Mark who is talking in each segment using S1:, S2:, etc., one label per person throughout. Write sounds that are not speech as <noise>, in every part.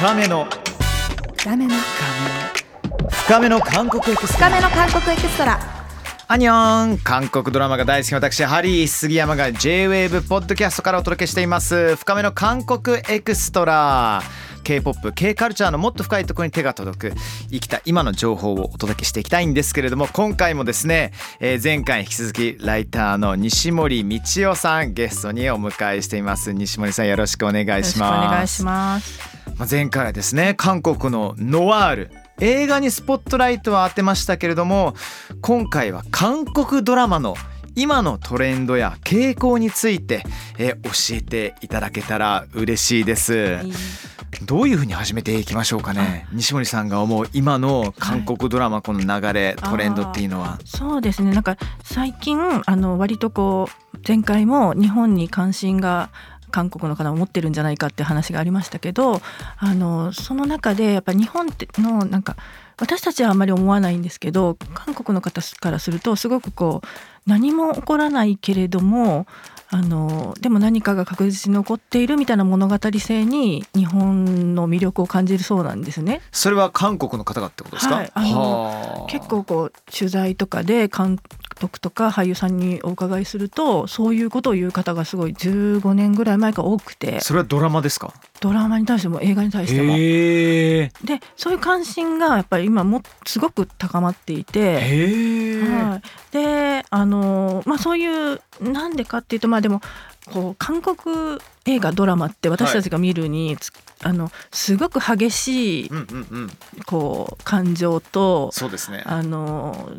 S1: 深めの。
S2: ダメな
S1: 深めの韓国エクストラ。
S2: 深めの韓国エクストラ。
S1: アニョン。韓国ドラマが大好きな私ハリー杉山が J-WAVE ポッドキャストからお届けしています。深めの韓国エクストラ K-POP、K カルチャーのもっと深いところに手が届く生きた今の情報をお届けしていきたいんですけれども今回もですね、えー前回に引き続きライターの西森道夫さんゲストにお迎えしています西森さんよろしくお願い
S3: よろしくお
S1: します
S3: 願いします。
S1: まあ、前回はですね韓国のノワール映画にスポットライトを当てましたけれども今回は韓国ドラマの今のトレンドや傾向について、えー教えていただけたら嬉しいです。どういうふうに始めていきましょうかね？西森さんが思う今の韓国ドラマこの流れ、トレンドっていうのは。
S3: そうですね。なんか最近あの割とこう前回も日本に関心が韓国の方も持ってるんじゃないかって話がありましたけどあのその中でやっぱ日本ってのなんか私たちはあんまり思わないんですけど韓国の方からするとすごくこう何も起こらないけれどもあのでも何かが確実に起こっているみたいな物語性に日本の魅力を感じるそうなんですね。
S1: それは韓国の方がってことですか、
S3: はいあの
S1: はあ。
S3: 結構こう取材とかで監督とか俳優さんにお伺いするとそういうことを言う方がすごい15年ぐらい前から多くて。
S1: それはドラマですか？
S3: ドラマに対しても映画に対しても。でそういう関心がやっぱり今もすごく高まっていて。はい、であのまあそういうなんでかっていうとまあでもこう韓国映画ドラマって私たちが見るに、つあのすごく激しい
S1: うんうんうん。
S3: こう感情と
S1: そうですね。
S3: あの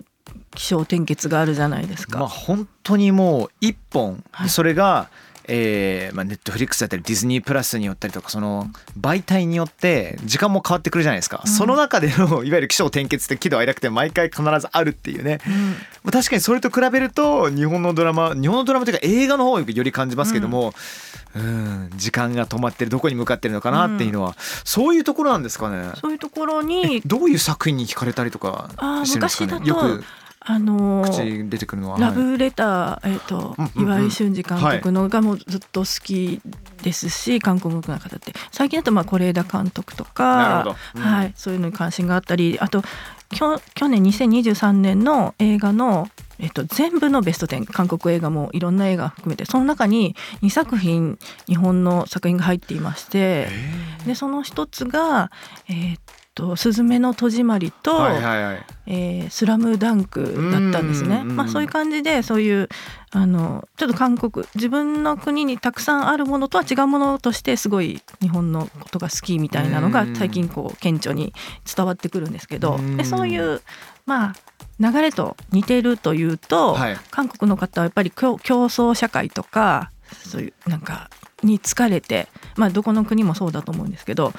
S3: 気象転結があるじゃないですか。
S1: まあ本当にもう一本、
S3: はい。
S1: それがえーまあ、ネットフリックスだったりディズニープラスによったりとかその媒体によって時間も変わってくるじゃないですか、
S3: うん。
S1: その中での <laughs> いわゆる起承転結って喜怒哀楽って毎回必ずあるっていうね、
S3: うん。
S1: まあ、確かにそれと比べると日本のドラマ日本のドラマというか映画の方をより感じますけども、うん、時間が止まってるどこに向かってるのかなっていうのは、そういうところなんですかね。
S3: そういうところ
S1: え
S3: に
S1: どういう作品に惹かれたりとかしてるんですかね？
S3: 昔だと
S1: よく
S3: あの
S1: 口に出てくるのは。
S3: ラ
S1: はい。
S3: ブレター、えっ、と、岩井俊二監督のがもうずっと好きですし、韓国の方って。最近だとまあ是枝監督とかはい、そういうのに関心があったりあときょ去年2023年の映画のえっと、全部のベスト10韓国映画もいろんな映画含めてその中に2作品日本の作品が入っていましてでその一つが「えーっとすずめの戸締まり」と、
S1: はいはいはい。
S3: えースラムダンクだったんですね。まあそういう感じでそういうあのちょっと韓国自分の国にたくさんあるものとは違うものとしてすごい日本のことが好きみたいなのが
S1: うん
S3: 最近こう顕著に伝わってくるんですけど、
S1: うん
S3: でそういうまあ流れと似てるというと、
S1: はい
S3: 韓国の方はやっぱり競競争社会とかそういうなんかに疲れてまあどこの国もそうだと思うんですけど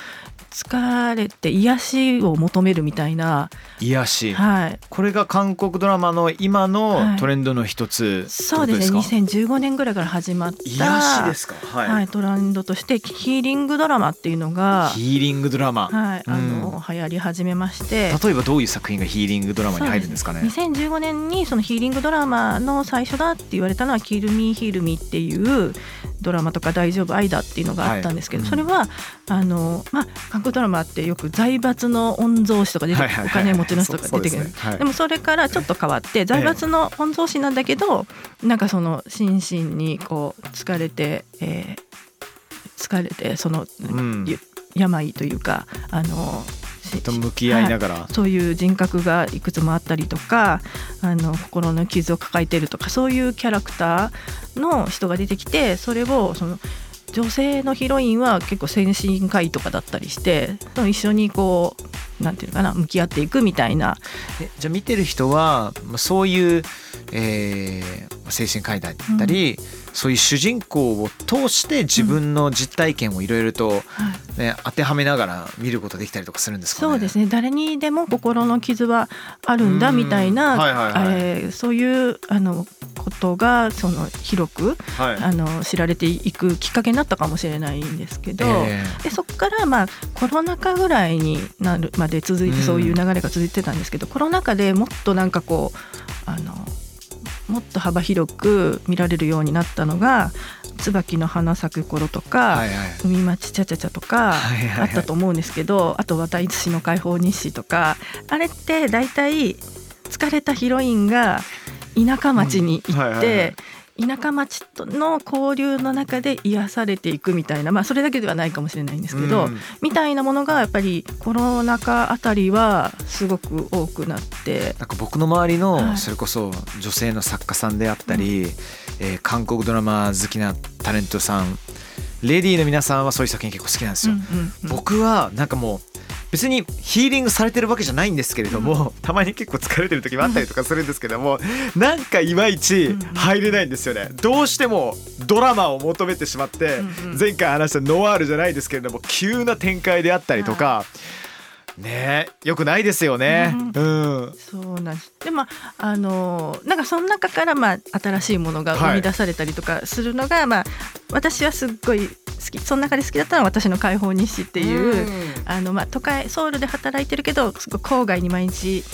S3: 疲れて癒しを求めるみたいな、
S1: 癒し、
S3: はい、
S1: これが韓国ドラマの今のトレンドの一つ、
S3: そうですね。2015年ぐらいから始まった
S1: 癒しですか？はい、
S3: はい、トレンドとしてヒーリングドラマっていうのが、
S1: ヒーリングドラマ、
S3: はい、あの流行り始めまして。
S1: 例えばどういう作品がヒーリングドラマに入るんですかね
S3: ？2015年にそのヒーリングドラマの最初だって言われたのは「キルミーヒールミー」っていうドラマとか「大丈夫？愛だ」っていうのがあったんですけど、
S1: はい。
S3: それはあの、まあ、韓国ドラマってよく財閥の御曹司とか出て、
S1: はいはいはい。
S3: お金持ちの人が出てくる。
S1: で
S3: でもそれからちょっと変わって財閥の御曹司なんだけど、なんかその心身にこう疲れて、えー疲れてその、
S1: うん。
S3: ゆ病というかあのし
S1: と向き合いながら、
S3: そういう人格がいくつもあったりとかあの心の傷を抱えてるとかそういうキャラクターの人が出てきてそれをその女性のヒロインは結構精神科医とかだったりしてその一緒にこうなんていうのかな向き合っていくみたいな。
S1: えじゃあ見てる人はまあそういう、えー精神科医だったり、そういう主人公を通して自分の実体験をいろいろと、ね当てはめながら見ることできたりとかするんですかね。
S3: そうですね。誰にでも心の傷はあるんだみたいな、えーそういうあのことがその広く
S1: はい。
S3: あの知られていくきっかけになったかもしれないんですけど、
S1: え
S3: でそこからまあコロナ禍ぐらいになるまで続いて
S1: うん。
S3: そういう流れが続いてたんですけど、コロナ禍でもっとなんかこうあのもっと幅広く見られるようになったのが「椿の花咲く頃」とか
S1: はいはい「
S3: 海町ちゃちゃちゃ」とか
S1: はいはいはい。
S3: あったと思うんですけどあと「私市の解放日誌」とかあれって大体疲れたヒロインが田舎町に行
S1: うん。はいはいはい。
S3: って田舎町との交流の中で癒されていくみたいなまあそれだけではないかもしれないんですけど、
S1: うん。
S3: みたいなものがやっぱりコロナ禍あたりはすごく多くなって。
S1: なんか僕の周り
S3: はい。
S1: のそれこそ女性の作家さんであったり、えー韓国ドラマ好きなタレントさんレディーの皆さんはそういう作品結構好きなんですよ。
S3: うんうんうん。
S1: 僕はなんかもう別にヒーリングされてるわけじゃないんですけれども、たまに結構疲れてる時もあったりとかするんですけども、なんかいまいち入れないんですよね。どうしてもドラマを求めてしまって、前回話したノワールじゃないですけれども急な展開であったりとか、ねえよくないですよね。うん。
S3: そうなんです。でまああのなんかその中からまあ新しいものが生み出されたりとかするのが、まあ私はすっごい好き。その中で好きだったのは私の解放日誌っていう、あのまあ都会ソウルで働いてるけどすごい郊外に毎日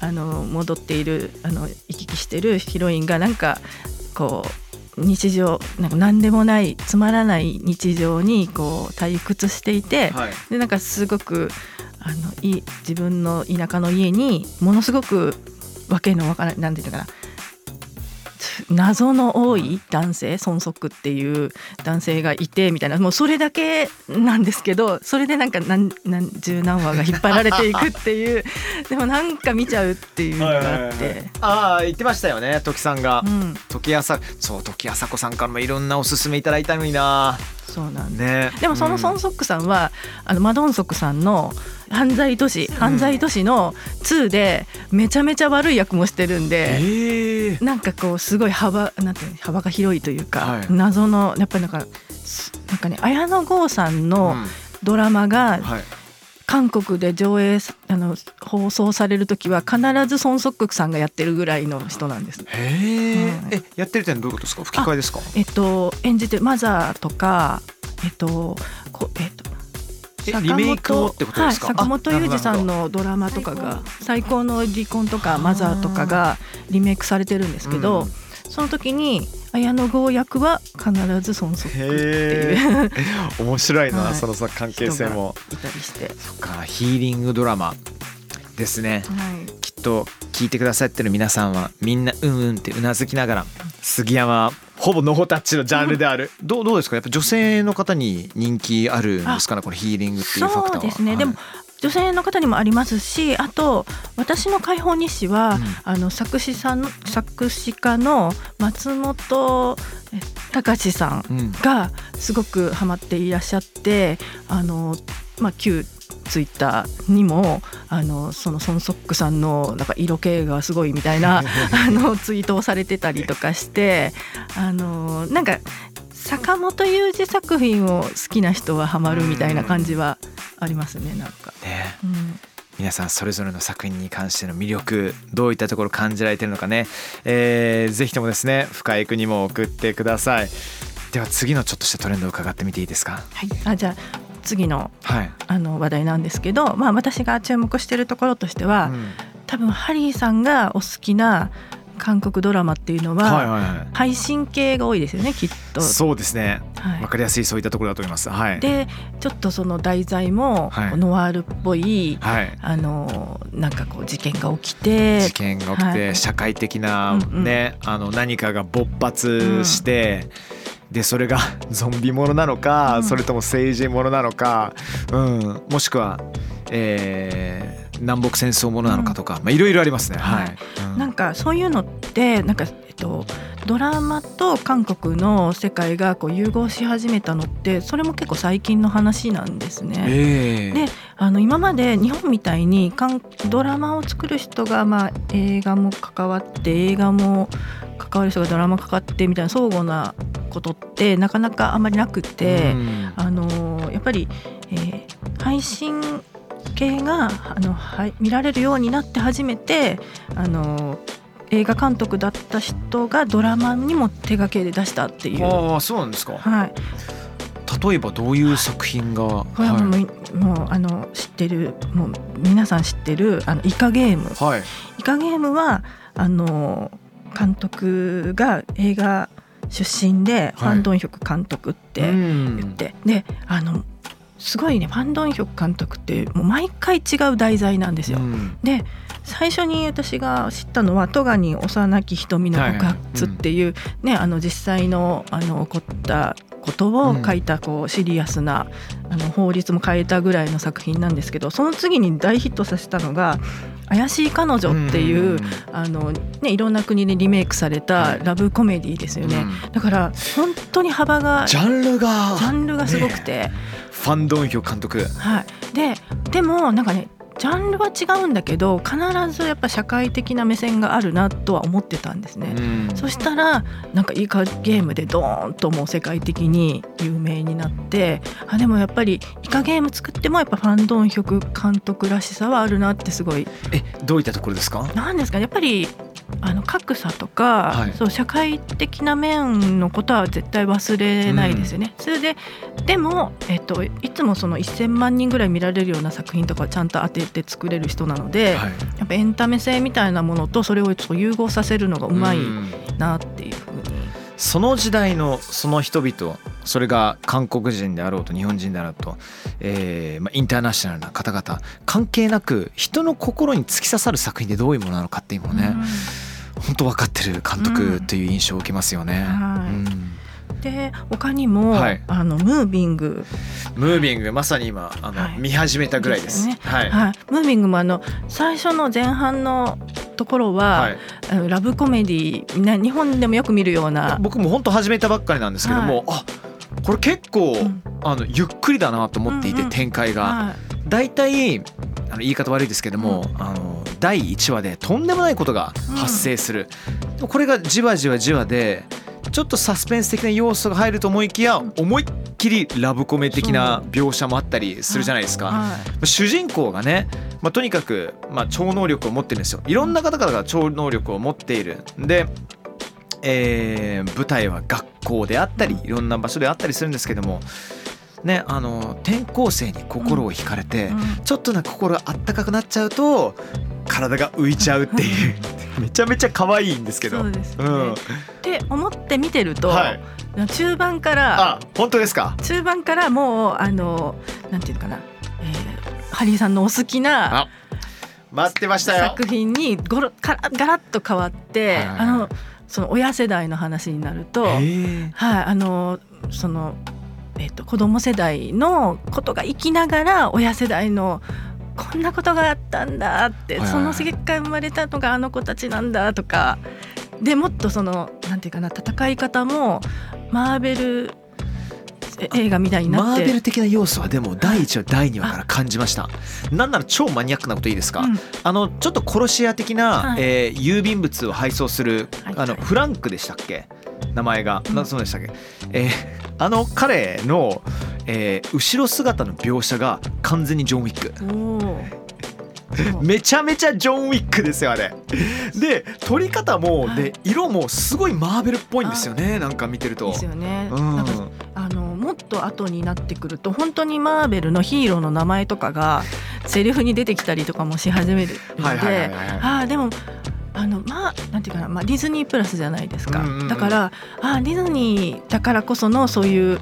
S3: あの戻っているあの行き来してるヒロインがなんかこう日常なんか何でもないつまらない日常にこう退屈していて、
S1: はい。
S3: でなんかすごくあのい自分の田舎の家にものすごくわけのわからなんていうのかな。謎の多い男性孫則っていう男性がいてみたいなもうそれだけなんですけどそれでなんか何何十何話が引っ張られていくっていう <laughs> でもなんか見ちゃうっていうのがあって。
S1: ああ言ってましたよね時さんが、
S3: うん、
S1: 時あさそう時あさこさんからもいろんなおすすめいただいたのにな
S3: そうなんです。
S1: ね。
S3: でもその
S1: うん。
S3: ソンソックさんは、あのマドンソクさんの犯罪都市犯罪都市の2でめちゃめちゃ悪い役もしてるんで、
S1: ええ
S3: なんかこうすごい幅なんて幅が広いというか、
S1: はい。
S3: 謎のやっぱりなんかすなんかね綾野剛さんのドラマが
S1: はい
S3: 韓国で上映さあの放送される時は必ずソン・ソックさんがやってるぐらいの人なんです。
S1: へえ、
S3: はい
S1: えやってるってどういうことですか？吹き替えですか？
S3: えっと演じてるマザーとかえっとこえっと
S1: リメイクをってことですか？
S3: はい、坂本
S1: あ
S3: 裕二さんのドラマとかが「最高の離婚」とか「マザー」とかがリメイクされてるんですけど、
S1: うん。
S3: その時に綾野剛役は必ず孫則って
S1: へ
S3: いう。
S1: え面白いな、
S3: はい。
S1: そのさ関係性も。
S3: いたりして、
S1: そっかヒーリングドラマですね。
S3: はい、
S1: きっと聞いてくださってる皆さんはみんなうんうんってうなずきながら杉山ほぼノータッチのジャンルである、どうどうですか？やっぱ女性の方に人気あるんですかね？このヒーリングっていうファクターは。
S3: そうですね、
S1: はい。
S3: でも女性の方にもありますしあと私の解放日誌は、
S1: うん
S3: あの作詞さんの作詞家の松本え隆さん
S1: うん
S3: がすごくハマっていらっしゃってあの、まあ、旧ツイッターにもあのそのソンソックさんのなんか色気がすごいみたいな <laughs> あのツイートをされてたりとかしてあのなんか坂本雄二作品を好きな人はハマるみたいな感じはありますねなんか。
S1: ね
S3: うん
S1: 皆さんそれぞれの作品に関しての魅力どういったところ感じられてるのかね、えー、ぜひともですね深井君にも送ってください。では次のちょっとしたトレンドを伺ってみていいですか？
S3: はい、あじゃあ次の
S1: はい、
S3: あの話題なんですけど、まあ、私が注目しているところとしては、
S1: うん。
S3: 多分ハリーさんがお好きな韓国ドラマっていうのは、配信系が多いですよねきっと。
S1: い。そうですね。
S3: はい。
S1: わかりやすいそういったところだと思います。はい。
S3: でちょっとその題材も
S1: はい。
S3: ノワールっぽい、
S1: はい。
S3: あのなんかこう事件が起きて
S1: 事件が起きて、
S3: はい。
S1: 社会的な
S3: うんうん。
S1: ね、あの何かが勃発して、でそれが <laughs> ゾンビものなのか、
S3: うん。
S1: それとも政治ものなのか、うん、もしくは、えー南北戦争ものなのかとか、まあいろいろありますね。はい。うん
S3: なんかそういうのってなんか、えっと、ドラマと韓国の世界がこう融合し始めたのってそれも結構最近の話なんですね。
S1: ええ
S3: であの今まで日本みたいに韓ドラマを作る人が、まあ、映画も関わって映画も関わる人がドラマ関わってみたいな相互なことってなかなかあんまりなくて、
S1: うん
S3: あのやっぱり、えー配信系があの、はい、見られるようになって初めてあの映画監督だった人がドラマにも手掛けで出したっていう。
S1: ああそうなんですか。
S3: はい、
S1: 例えばどういう作品が、
S3: これはもう,、もうあの知ってるもう皆さん知ってるあのイカゲーム。
S1: はい、
S3: イカゲームはあの監督が映画出身で、ファン・ドンヒョク監督って言って、であのすごいねファン・ドンヒョク監督ってもう毎回違う題材なんですよ。
S1: うん。
S3: で最初に私が知ったのは「戸賀に幼き瞳の告発」っていう、ねあの実際のあの起こったことを書いたこうシリアスなあの法律も変えたぐらいの作品なんですけどその次に大ヒットさせたのが「怪しい彼女」っていう、
S1: ん。
S3: あのね、いろんな国でリメイクされたラブコメディですよね。
S1: うん。
S3: だから本当に幅がジ
S1: ジャンルが。
S3: ャンルがすごくて、
S1: ファン・ドンヒョ監督。
S3: はい、ででもなんかねジャンルは違うんだけど必ずやっぱ社会的な目線があるなとは思ってたんですね。
S1: うん。
S3: そしたらなんかイカゲームでドーンともう世界的に有名になってあでもやっぱりイカゲーム作ってもやっぱファン・ドンヒョク監督らしさはあるなってすごい。
S1: えどういったところですか？
S3: なんですかね。やっぱりあの格差とか、
S1: はい。
S3: そう社会的な面のことは絶対忘れないですよね。それででも、えっと、いつもその1,000万人ぐらい見られるような作品とかをちゃんと当てて作れる人なので、
S1: はい。
S3: やっぱエンタメ性みたいなものとそれをちょっと融合させるのがうまい
S1: ん
S3: なっていうふうに。
S1: その時代のその人々それが韓国人であろうと日本人であろうと、えーまあ、インターナショナルな方々関係なく人の心に突き刺さる作品でどういうものなのかっていうのをね、本当分かってる監督という印象を受けますよね。
S3: はい。
S1: うん
S3: で他にも、
S1: はい。
S3: あのムービング、
S1: ムービングまさに今あの、
S3: はい。
S1: 見始めたぐらいです。
S3: ですよね。
S1: はい、
S3: はい、ムービングもあの最初の前半のところは、
S1: はい。
S3: ラブコメディね日本でもよく見るような、
S1: 僕も本当始めたばっかりなんですけども、あこれ結構、
S3: うん。
S1: あのゆっくりだなと思っていて、
S3: うんうん。
S1: 展開が。
S3: はい。
S1: だいたいあの言い方悪いですけども、あの第1話でとんでもないことが発生する、でもこれがじわじわじわでちょっとサスペンス的な要素が入ると思いきや思いっきりラブコメ的な描写もあったりするじゃないですか。
S3: はい。
S1: 主人公がね、まあ、とにかく、まあ、超能力を持ってるんですよ。いろんな方々が超能力を持っているで、えー舞台は学校であったりいろんな場所であったりするんですけどもねあの転校生に心を惹かれて、
S3: うん。
S1: ちょっとなんか心があったかくなっちゃうと体が浮いちゃうっていう。<laughs> めちゃめちゃ可愛いんですけど。
S3: そうですね、
S1: うん。
S3: って思って見てると、
S1: はい、
S3: 中盤から
S1: あ本当ですか？
S3: 中盤からもうあのなんていうのかな、えーハリーさんのお好きな
S1: あ待ってましたよ。
S3: 作品にゴロガラガラッと変わって、
S1: はい。
S3: あのその親世代の話になると、はい、あのその、えっと子供世代のことが生きながら親世代のこんなことがあったんだって、その結果生まれたのがあの子たちなんだとかでもっとそのなんていうかな戦い方もマーベルえ映画みたいになって。
S1: マーベル的な要素はでも第1話第2話から感じました。なんなら超マニアックなこといいですか、
S3: うん。
S1: あのちょっと殺し屋的な、
S3: はい。
S1: えー郵便物を配送する、
S3: はい。
S1: あの
S3: はい
S1: フランクでしたっけ？名前が、
S3: うん。
S1: なそうでしたっけ、えーあの彼の、えー後ろ姿の描写が完全にジョン・ウィック。<laughs> めちゃめちゃジョン・ウィックですよあれ。で撮り方も、
S3: はい。
S1: で色もすごいマーベルっぽいんですよねなんか見てると。
S3: ですよね、
S1: うん。
S3: なんかあのもっと後になってくると本当にマーベルのヒーローの名前とかがセリフに出てきたりとかもし始めるので
S1: はい
S3: ああでもあのまあなんていうかな、まあ、ディズニープラスじゃないですか、だからあーディズニーだからこそのそういう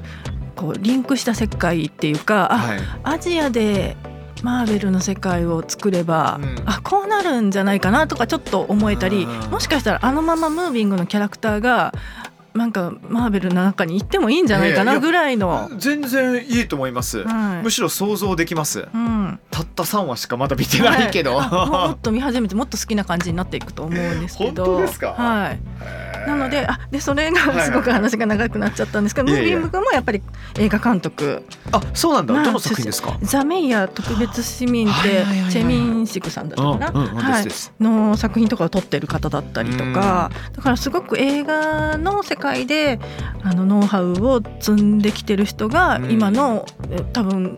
S3: こうリンクした世界っていうかあ、
S1: はい。
S3: アジアでマーベルの世界を作れば、
S1: うん。
S3: あこうなるんじゃないかなとかちょっと思えたり、
S1: うん
S3: もしかしたらあのままムービングのキャラクターがなんかマーベルの中に行ってもいいんじゃないかなぐらいの。
S1: 全然いいと思います、
S3: はい。
S1: むしろ想像できます。
S3: うん、
S1: たった3話しかまだ見てないけど、
S3: はい。あも <laughs> もっと見始めてもっと好きな感じになっていくと思うんですけど。<laughs>
S1: 本当ですか？
S3: はい、なのであでそれが
S1: はい
S3: すごく話が長くなっちゃったんですけど、
S1: いやいや
S3: ムービング君もやっぱり映画監督。
S1: あそうなんだ、
S3: まあ
S1: どの作品ですか？
S3: ザ・メイヤー特別市民っ
S1: はい
S3: て
S1: はいはいはい。
S3: チェ・ミンシクさんだったかな、の作品とかを撮ってる方だったりとか。だからすごく映画の世界であのノウハウを積んできてる人が
S1: うん。
S3: 今の、え多分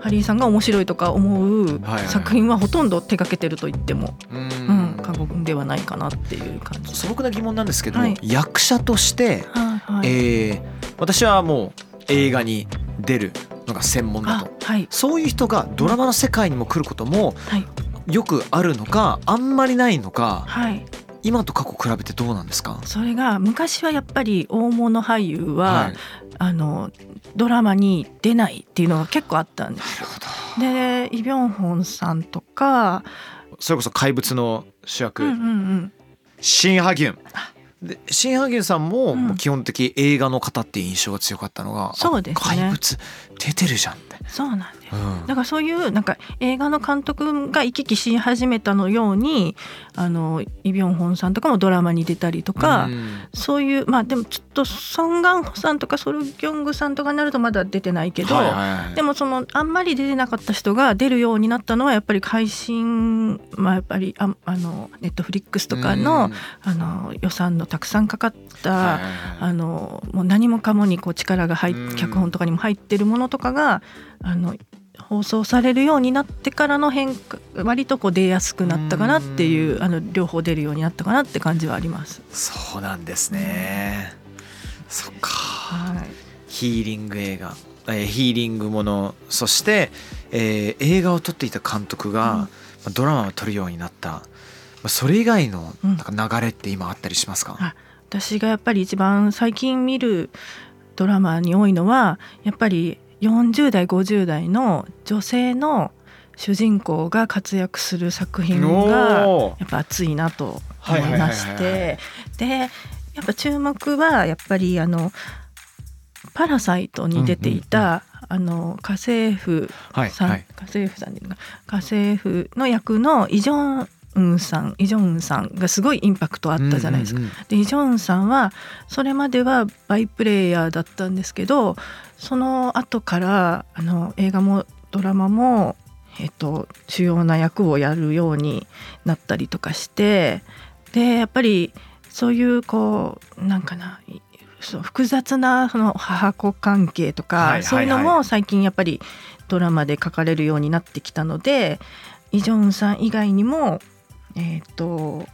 S3: ハリーさんが面白いとか思う
S1: はいはい。
S3: 作品はほとんど手掛けてると言っても、
S1: う
S3: うん
S1: ん
S3: 過言ではないかなっていう感じ。
S1: 素朴な疑問なんですけど、
S3: はい。
S1: 役者として、
S3: はいはい。
S1: えー私はもう映画に出るのが専門だ
S3: あ
S1: と
S3: はい。
S1: そういう人がドラマの世界にも来ることも
S3: はい。
S1: よくあるのかあんまりないのか
S3: はい
S1: 今と過去比べてどうなんですか？
S3: それが昔はやっぱり大物俳優は、
S1: はい。
S3: あのドラマに出ないっていうのが結構あったんです。よ。でイ・ビョンホンさんとか、
S1: それこそ怪物の主役、
S3: うんうんうん、
S1: シン・ハギュン。
S3: あ。
S1: でシン・ハギュンさんも
S3: うん。
S1: もう基本的映画の方って印象が強かったのが、あ
S3: そうですね。
S1: 怪物出てるじゃんって、
S3: そうなん。
S1: うん。
S3: だからそういうなんか映画の監督が行き来し始めたのようにあのイ・ビョンホンさんとかもドラマに出たりとか、
S1: うん。
S3: そういうまあでもちょっとソン・ガンホさんとかソル・ギョングさんとかになるとまだ出てないけど、でもそのあんまり出てなかった人が出るようになったのはやっぱり配信まあやっぱりああのネットフリックスとかの,、
S1: うん。
S3: あの予算のたくさんかかった、あのもう何もかもにこう力が入っ
S1: うん。
S3: 脚本とかにも入ってるものとかがあの放送されるようになってからの変化割とこう出やすくなったかなっていううん。あの両方出るようになったかなって感じはあります。
S1: そうなんですね、そっか。
S3: はい。
S1: ヒーリング映画、えーヒーリングもの。そして、えー映画を撮っていた監督が、
S3: うん。
S1: まあドラマを撮るようになった、まあ、それ以外の
S3: うん。
S1: なんか流れって今あったりしますか、
S3: あ私がやっぱり一番最近見るドラマに多いのはやっぱり40代50代の女性の主人公が活躍する作品がやっぱ熱いなと思いまして。でやっぱ注目はやっぱりあの「パラサイト」に出ていた、あの家政婦さん、
S1: はいはい。
S3: 家政婦さんか家政婦の役のイ・ジョンウンさんイ・ジョンウンさんがすごいインパクトあったじゃないですか。
S1: うんうん。
S3: でイ・ジョンウンさんはそれまではバイプレイヤーだったんですけどその後からあの映画もドラマも、えっと、主要な役をやるようになったりとかしてでやっぱりそういうこうなんかないそう複雑なその母子関係とか、そういうのも最近やっぱりドラマで書かれるようになってきたのでイ・ジョンウンさん以外にもえっ、と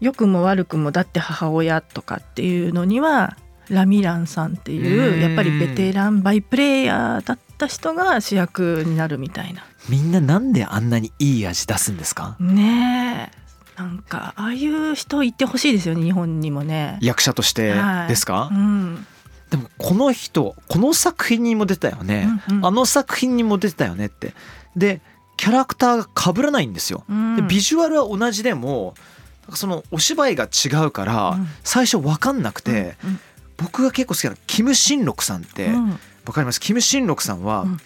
S3: 良くも悪くもだって母親とかっていうのにはラミランさんっていううん。やっぱりベテランバイプレイヤーだった人が主役になるみたいな。
S1: みんななんであんなにいい味出すんですか？
S3: ねえ。なんかああいう人いてほしいですよね日本にもね。
S1: 役者として
S3: はい。
S1: ですか、
S3: うん。
S1: でもこの人この作品にも出たよね、
S3: うんうん。
S1: あの作品にも出てたよねって。でキャラクターが被らないんですよ。
S3: うん。
S1: でビジュアルは同じでもそのお芝居が違うから
S3: うん。
S1: 最初分かんなくて、
S3: うん
S1: 僕が結構好きなキム・シンロクさんって
S3: うん。
S1: 分かります？キム・シンロクさんは、
S3: うん。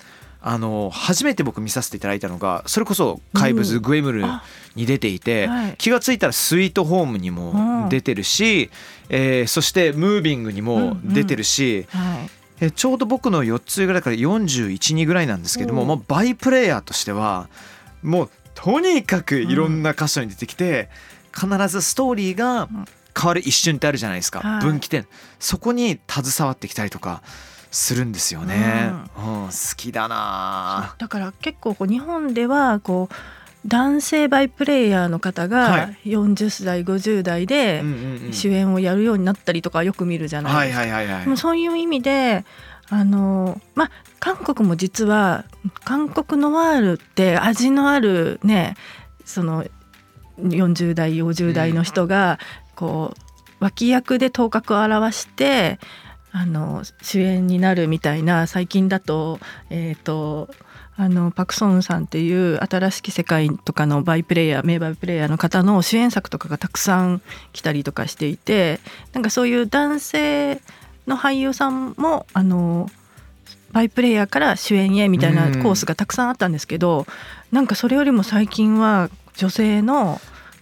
S1: あの初めて僕見させていただいたのがそれこそ「怪物
S3: うん。
S1: グエムル
S3: あ」
S1: に出ていて、
S3: はい。
S1: 気がついたら「スイートホーム」にも出てるし、えーそして「ムービング」にも出てるし、
S3: はい。
S1: えちょうど僕の4つぐらいから412ぐらいなんですけども、まあ、バイプレイヤーとしてはもうとにかくいろんな箇所に出てきて、必ずストーリーが変わる一瞬ってあるじゃないですか、
S3: はい。
S1: 分岐点。そこに携わってきたりとかするんですよね、うん。好きだな
S3: だから結構こう日本ではこう男性バイプレイヤーの方
S1: は
S3: が
S1: い
S3: 40代50代で
S1: うんうんうん。
S3: 主演をやるようになったりとかよく見るじゃない
S1: はい
S3: ですか。そういう意味であのまあ韓国も実は韓国ノワールって味のあるねその40代50代の人がこう脇役で頭角を現してあの主演になるみたいな最近だと,、えー、とあのパク・ソンさんっていう新しき世界とかのバイプレイヤー名バイプレイヤーの方の主演作とかがたくさん来たりとかしていてなんかそういう男性の俳優さんもあのバイプレイヤーから主演へみたいなコースがたくさんあったんですけど、なんかそれよりも最近は女性の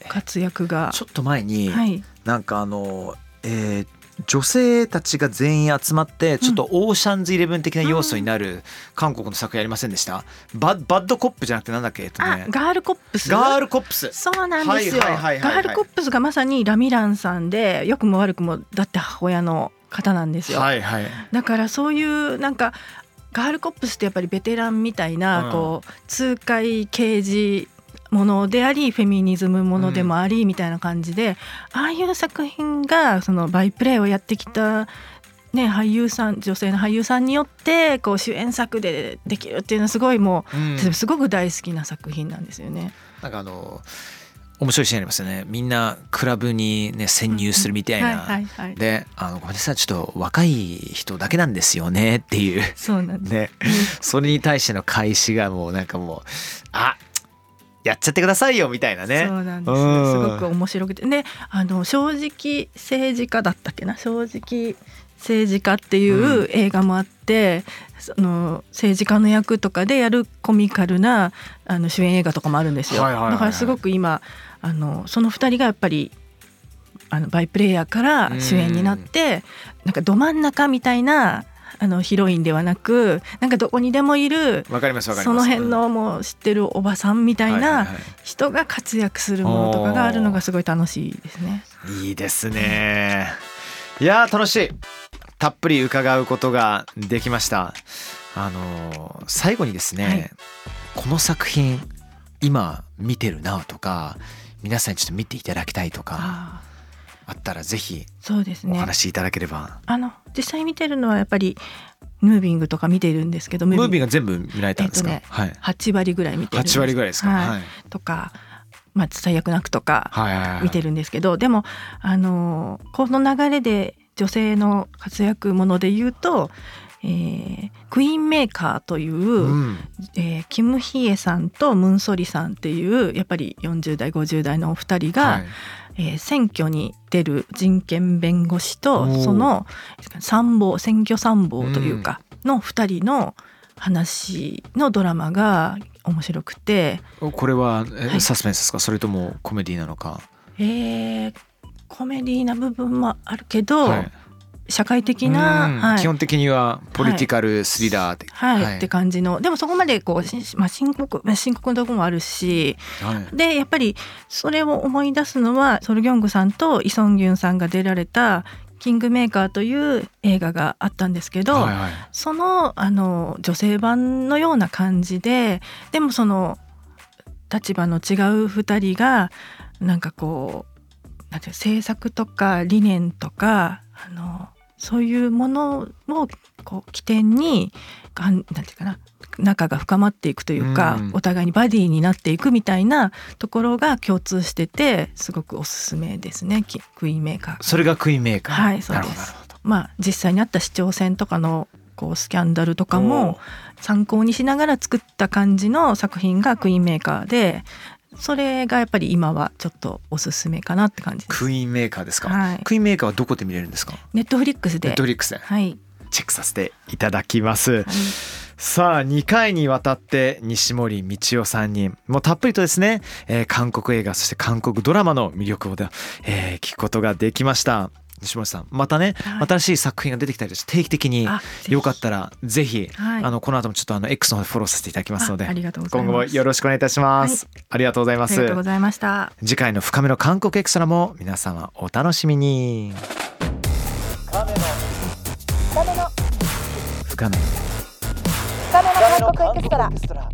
S3: 活躍が、
S1: ちょっと前に、
S3: はい、
S1: なんかあの、えー女性たちが全員集まってちょっとオーシャンズイレブン的な要素になる韓国の作品ありませんでした、ババッドコップじゃなくてなんだっけ？えっと
S3: あ
S1: ね
S3: ガールコップス？
S1: ガールコップス。
S3: そうなんですよ、ガールコップスがまさにラミランさんで良くも悪くもだって母親の方なんですよ、
S1: はいはい。
S3: だからそういうなんかガールコップスってやっぱりベテランみたいな、
S1: うん。
S3: こう痛快刑事ものでありフェミニズムものでもありみたいな感じで、ああいう作品がそのバイプレイをやってきた、ね、俳優さん女性の俳優さんによってこう主演作でできるっていうのはすごいも
S1: うん。
S3: う、すごく大好きな作品なんですよね。
S1: なんかあの面白いシーンありますよね。みんなクラブにね潜入するみたいな、であのごめんなさいちょっと若い人だけなんですよねっていう。
S3: そうなんです、
S1: ね。それに対しての開始がもうなんかもうあやっちゃってくださいよみたいなね。
S3: そうなんです
S1: うん。
S3: すごく面白くて。であの正直政治家だったっけな？正直政治家っていう映画もあって、その政治家の役とかでやるコミカルなあの主演映画とかもあるんですよ、だからすごく今あのその2人がやっぱりあのバイプレイヤーから主演になってなんかど真ん中みたいなあのヒロインではなくなんかどこにでもいる
S1: わかりますわかり
S3: そ
S1: ます
S3: の辺のもう知ってるおばさんみたいな人が活躍するものとかがあるのがすごい楽しいですね。
S1: いいですね。いやー楽しい。たっぷり伺うことができました。あのー最後にですね、
S3: はい
S1: この作品今見てるなとか皆さんにちょっと見ていただきたいとか
S3: あ
S1: あったらぜひお
S3: そうですね。
S1: 話しいただければ。
S3: あの実際見てるのはやっぱりムービングとか見てるんですけど、
S1: ムービー
S3: グ
S1: が全部見られたんですか？
S3: えっとね
S1: はい。
S3: 8割ぐらい見てるんです。
S1: 8割ぐらいですか？
S3: はい
S1: はい。
S3: とか、まあ最悪なくとか
S1: はいはいはい
S3: 見てるんですけど、でもあのこの流れで女性の活躍もので言うと。えークイーンメーカーという、
S1: うん。
S3: えーキム・ヒエさんとムン・ソリさんっていうやっぱり40代50代のお二人が、
S1: はい
S3: えー選挙に出る人権弁護士とその参謀選挙参謀というかの二人の話のドラマが面白くて、
S1: これはえ
S3: はい。
S1: サスペンスですか、それともコメディなのか？
S3: えーコメディな部分もあるけど、
S1: はい
S3: 社会的な、
S1: うん。
S3: はい。
S1: 基本的にはポリティカルスリラーって、
S3: はい。って感じの。でもそこまでこう、しまあ、深刻まあ深刻なところもあるし
S1: はい。
S3: でやっぱりそれを思い出すのはソルギョングさんとイ・ソンギュンさんが出られた「キングメーカー」という映画があったんですけど、
S1: はいはい。
S3: そのあの女性版のような感じででもその立場の違う2人がなんかこうなんていう政策とか理念とかあのそういうものをこう起点にがんなんていうかな仲が深まっていくというか、
S1: うん
S3: お互いにバディになっていくみたいなところが共通しててすごくおすすめですねキクイーンメーカー。
S1: それがクイーンメーカー。
S3: はいそうですまあ実際にあった市長選とかのこうスキャンダルとかも参考にしながら作った感じの作品がクイーンメーカーでそれがやっぱり今はちょっとおすすめかなって感じ。
S1: クイーンメーカーですか？
S3: はい
S1: クイーンメーカーはどこで見れるんですか？
S3: ネットフリックス
S1: ネ
S3: で
S1: ットフリックスで
S3: はい、
S1: チェックさせていただきます。
S3: はい
S1: さあ2回にわたって西森道夫さんにもうたっぷりとですね、えー韓国映画そして韓国ドラマの魅力をで、えー聞くことができました西森さんまたね、
S3: はい。
S1: 新しい作品が出てきたりして定期的によかったらぜひ、
S3: はい。
S1: あのこの後もちょっとあの X の方でフォローさせていただきますので。
S3: あありがとうござい
S1: 今
S3: ます。
S1: 後もよろしくお願いいたします、ありがとうございます。
S3: ありがとうございました。
S1: 次回の深めの韓国エクストラも皆様お楽しみに。深めの。
S2: 深めの韓国エクストラ